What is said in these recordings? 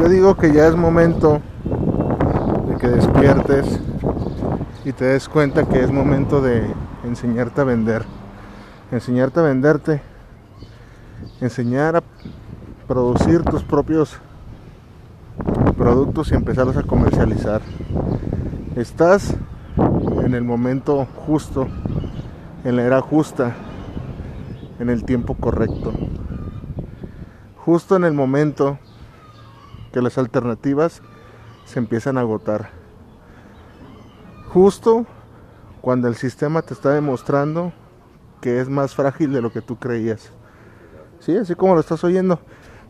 Yo digo que ya es momento de que despiertes y te des cuenta que es momento de enseñarte a vender. Enseñarte a venderte. Enseñar a producir tus propios productos y empezarlos a comercializar. Estás en el momento justo, en la era justa, en el tiempo correcto. Justo en el momento que las alternativas se empiezan a agotar. Justo cuando el sistema te está demostrando que es más frágil de lo que tú creías. Sí, así como lo estás oyendo.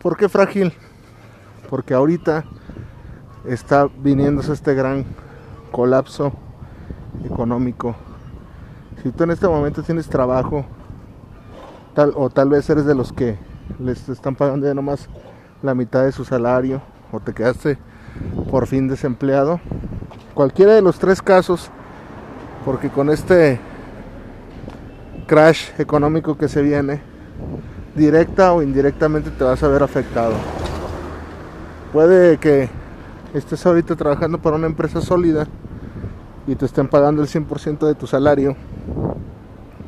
¿Por qué frágil? Porque ahorita está viniéndose este gran colapso económico. Si tú en este momento tienes trabajo, tal, o tal vez eres de los que les están pagando ya nomás la mitad de su salario, te quedaste por fin desempleado, cualquiera de los tres casos, porque con este crash económico que se viene, directa o indirectamente te vas a ver afectado. Puede que estés ahorita trabajando para una empresa sólida y te estén pagando el 100% de tu salario,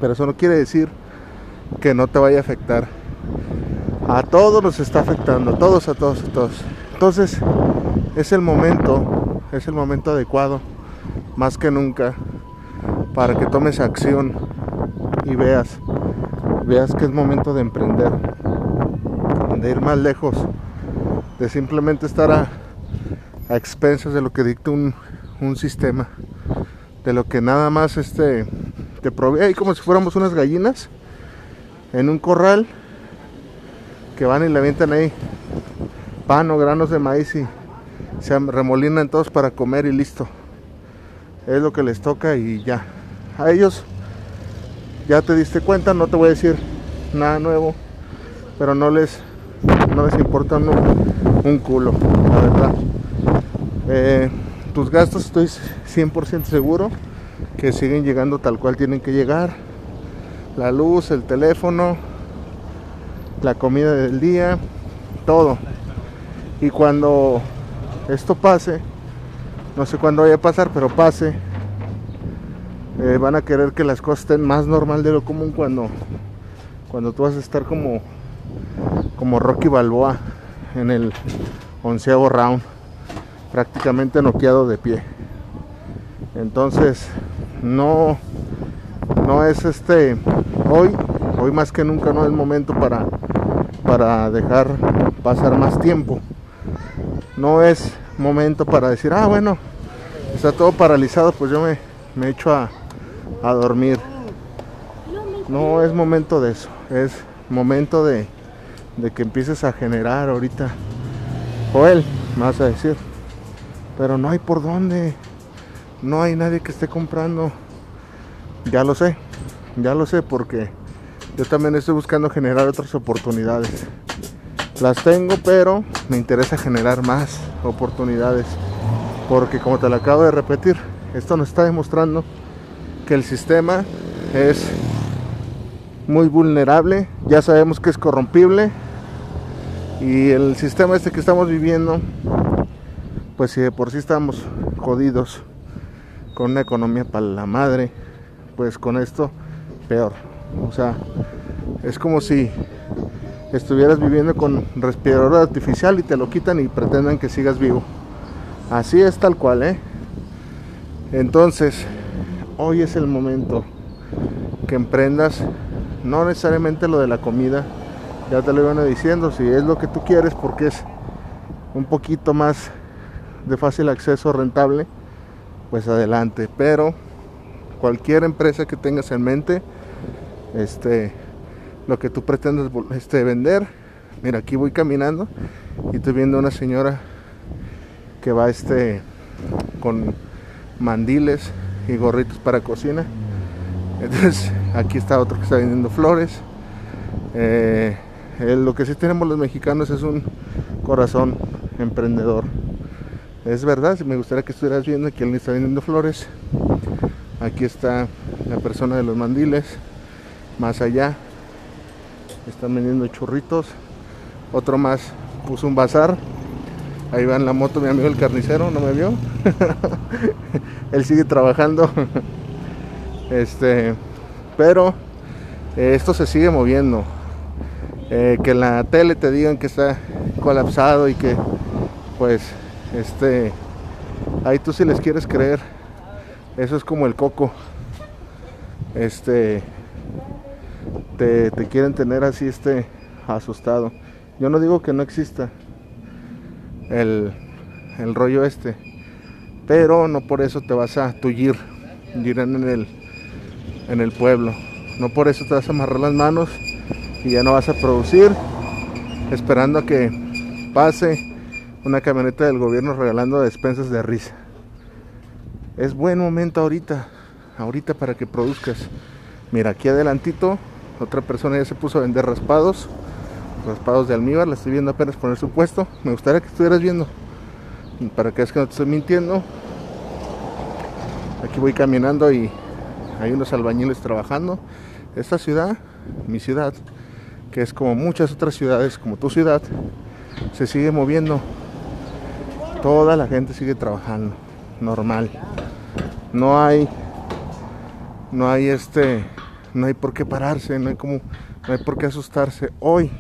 pero eso no quiere decir que no te vaya a afectar. A todos nos está afectando, todos, a todos, a todos. Entonces, es el momento, es el momento adecuado, más que nunca, para que tomes acción y veas, veas que es momento de emprender, de ir más lejos, de simplemente estar a, expensas de lo que dicta un, un sistema, de lo que nada más este te provee ahí como si fuéramos unas gallinas en un corral que van y le avientan ahí pan o granos de maíz y se remolinan todos para comer y listo. Es lo que les toca y ya. A ellos ya te diste cuenta, no te voy a decir nada nuevo, pero no les no les importa un, culo, la verdad. Eh, tus gastos estoy 100% seguro que siguen llegando tal cual tienen que llegar. La luz, el teléfono, la comida del día, todo. Y cuando esto pase, no sé cuándo vaya a pasar, pero pase, eh, van a querer que las cosas estén más normal de lo común cuando, cuando tú vas a estar como, como Rocky Balboa en el onceavo round, prácticamente noqueado de pie. Entonces, no, no es este, hoy, hoy más que nunca no es momento para, para dejar pasar más tiempo. No es momento para decir, ah, bueno, está todo paralizado, pues yo me, echo a, a dormir. No es momento de eso, es momento de, de que empieces a generar ahorita. Joel, me vas a decir. Pero no hay por dónde. No hay nadie que esté comprando. Ya lo sé, ya lo sé porque yo también estoy buscando generar otras oportunidades. Las tengo, pero me interesa generar más oportunidades. Porque como te lo acabo de repetir, esto nos está demostrando que el sistema es muy vulnerable, ya sabemos que es corrompible y el sistema este que estamos viviendo, pues si de por sí estamos jodidos con una economía para la madre, pues con esto peor. O sea, es como si estuvieras viviendo con respirador artificial y te lo quitan y pretendan que sigas vivo. Así es tal cual, ¿eh? Entonces, hoy es el momento que emprendas, no necesariamente lo de la comida, ya te lo iban diciendo, si es lo que tú quieres porque es un poquito más de fácil acceso rentable, pues adelante, pero cualquier empresa que tengas en mente, este, lo que tú pretendes este, vender, mira, aquí voy caminando y estoy viendo una señora que va este con mandiles y gorritos para cocina. Entonces aquí está otro que está vendiendo flores. Eh, lo que sí tenemos los mexicanos es un corazón emprendedor. Es verdad, me gustaría que estuvieras viendo que alguien está vendiendo flores. Aquí está la persona de los mandiles. Más allá están vendiendo churritos. Otro más puso un bazar Ahí va en la moto mi amigo el carnicero, ¿no me vio? Él sigue trabajando. este, pero eh, esto se sigue moviendo. Eh, que la tele te digan que está colapsado y que pues este ahí tú si les quieres creer eso es como el coco este te, quieren tener así este asustado yo no digo que no exista el, el rollo este pero no por eso te vas a tullir dirán en el en el pueblo no por eso te vas a amarrar las manos y ya no vas a producir esperando a que pase una camioneta del gobierno regalando despensas de risa. Es buen momento ahorita, ahorita para que produzcas. Mira, aquí adelantito, otra persona ya se puso a vender raspados, raspados de almíbar, la estoy viendo apenas poner su puesto. Me gustaría que estuvieras viendo, para que es que no te estoy mintiendo. Aquí voy caminando y hay unos albañiles trabajando. Esta ciudad, mi ciudad, que es como muchas otras ciudades, como tu ciudad, se sigue moviendo. Toda la gente sigue trabajando, normal. No hay, no hay este, no hay por qué pararse, no hay como, no hay por qué asustarse. Hoy,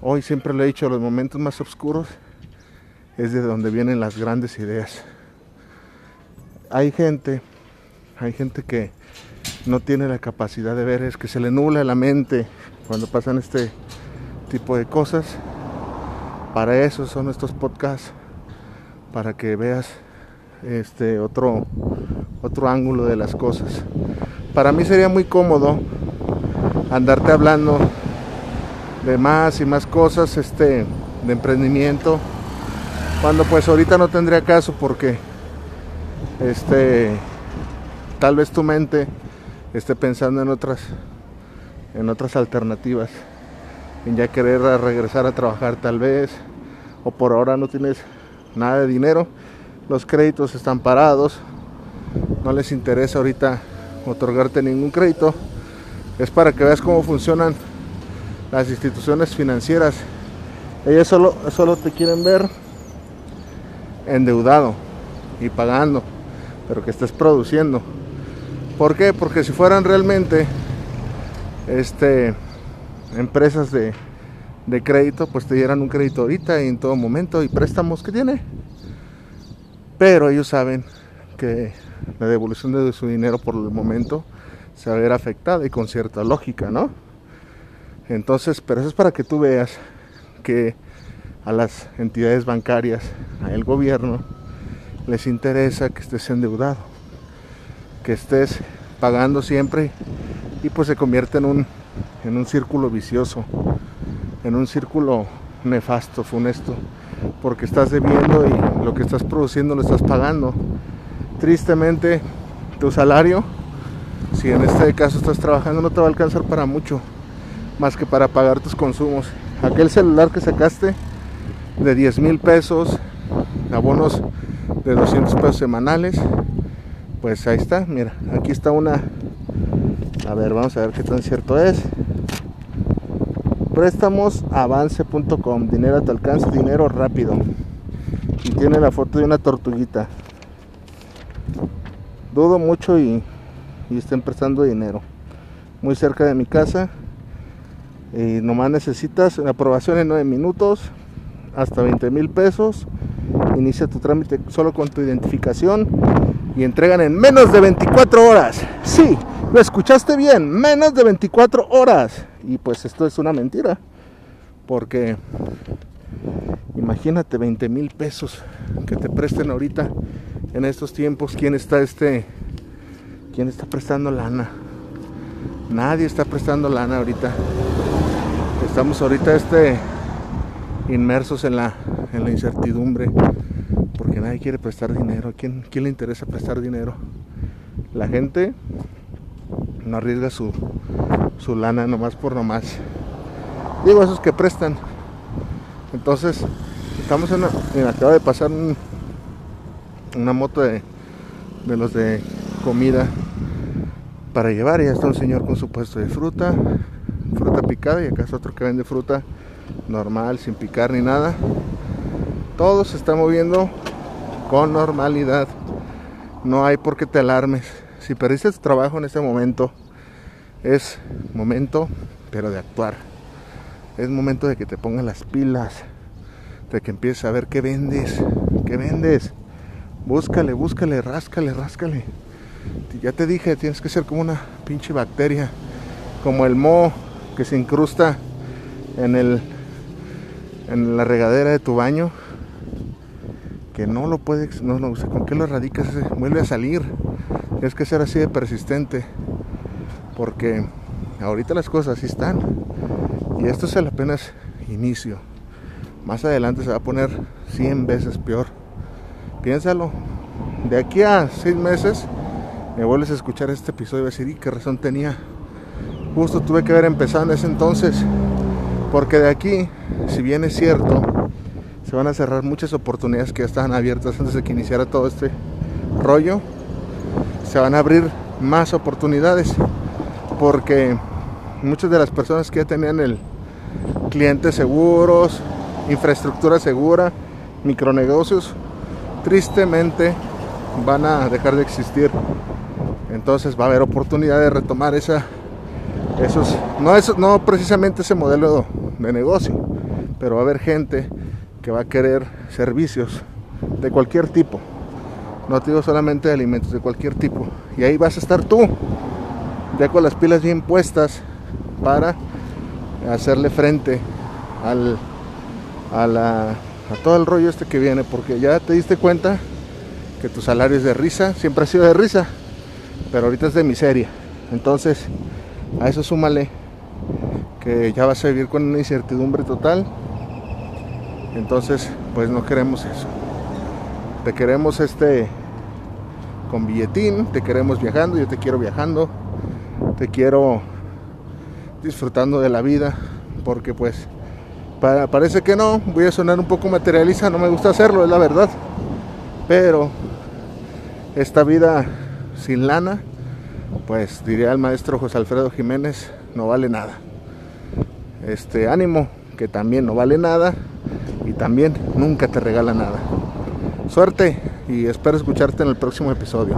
hoy siempre le he dicho, los momentos más oscuros es de donde vienen las grandes ideas. Hay gente, hay gente que no tiene la capacidad de ver, es que se le nubla la mente cuando pasan este tipo de cosas. Para eso son estos podcasts, para que veas este otro otro ángulo de las cosas. Para mí sería muy cómodo andarte hablando de más y más cosas este de emprendimiento cuando pues ahorita no tendría caso porque este tal vez tu mente esté pensando en otras en otras alternativas, en ya querer regresar a trabajar tal vez, o por ahora no tienes nada de dinero, los créditos están parados, no les interesa ahorita otorgarte ningún crédito, es para que veas cómo funcionan las instituciones financieras. Ellas solo, solo te quieren ver endeudado y pagando, pero que estés produciendo. ¿Por qué? Porque si fueran realmente este, empresas de, de crédito, pues te dieran un crédito ahorita y en todo momento y préstamos que tiene. Pero ellos saben que la devolución de su dinero por el momento se va a ver afectada y con cierta lógica, ¿no? Entonces, pero eso es para que tú veas que a las entidades bancarias, al gobierno, les interesa que estés endeudado, que estés pagando siempre y pues se convierte en un, en un círculo vicioso, en un círculo nefasto, funesto, porque estás debiendo y lo que estás produciendo lo estás pagando. Tristemente, tu salario, si en este caso estás trabajando, no te va a alcanzar para mucho, más que para pagar tus consumos. Aquel celular que sacaste de 10 mil pesos, abonos de 200 pesos semanales, pues ahí está, mira, aquí está una a ver, vamos a ver qué tan cierto es. Préstamosavance.com, dinero a tu alcance, dinero rápido. Y tiene la foto de una tortuguita. Dudo mucho y, y estén prestando dinero. Muy cerca de mi casa. Y nomás necesitas una aprobación en 9 minutos, hasta 20 mil pesos. Inicia tu trámite solo con tu identificación y entregan en menos de 24 horas. Sí, lo escuchaste bien, menos de 24 horas. Y pues esto es una mentira. Porque imagínate 20 mil pesos que te presten ahorita en estos tiempos. ¿Quién está este? ¿Quién está prestando lana? Nadie está prestando lana ahorita. Estamos ahorita este inmersos en la, en la incertidumbre porque nadie quiere prestar dinero. quién, quién le interesa prestar dinero? La gente no arriesga su, su lana nomás por nomás. Digo, esos que prestan. Entonces, estamos en una. Acaba de pasar una moto de, de los de comida para llevar. Y ya está un señor con su puesto de fruta, fruta picada. Y acá es otro que vende fruta normal, sin picar ni nada. Todo se está moviendo con normalidad. No hay por qué te alarmes. Si perdiste tu trabajo en este momento, es momento, pero de actuar. Es momento de que te pongas las pilas, de que empieces a ver qué vendes, qué vendes. Búscale, búscale, ráscale, ráscale. Ya te dije, tienes que ser como una pinche bacteria, como el moho que se incrusta en el en la regadera de tu baño que no lo puedes no, no con qué lo erradicas vuelve a salir. Tienes que ser así de persistente porque ahorita las cosas así están. Y esto es el apenas inicio. Más adelante se va a poner 100 veces peor piénsalo de aquí a 6 meses me vuelves a escuchar este episodio y vas decir, ¿y qué razón tenía? Justo tuve que haber empezado en ese entonces, porque de aquí, si bien es cierto, se van a cerrar muchas oportunidades que ya estaban abiertas antes de que iniciara todo este rollo, se van a abrir más oportunidades, porque muchas de las personas que ya tenían el clientes seguros, infraestructura segura, micronegocios, tristemente van a dejar de existir entonces va a haber oportunidad de retomar esa, esos, no, eso, no precisamente ese modelo de negocio, pero va a haber gente que va a querer servicios de cualquier tipo. No te digo solamente de alimentos, de cualquier tipo. Y ahí vas a estar tú, ya con las pilas bien puestas para hacerle frente al, a, la, a todo el rollo este que viene, porque ya te diste cuenta que tu salario es de risa, siempre ha sido de risa pero ahorita es de miseria. Entonces, a eso súmale que ya vas a vivir con una incertidumbre total. Entonces, pues no queremos eso. Te queremos este con billetín, te queremos viajando, yo te quiero viajando, te quiero disfrutando de la vida, porque pues parece que no, voy a sonar un poco materialista, no me gusta hacerlo, es la verdad. Pero esta vida sin lana, pues diría el maestro José Alfredo Jiménez, no vale nada. Este ánimo, que también no vale nada y también nunca te regala nada. Suerte y espero escucharte en el próximo episodio.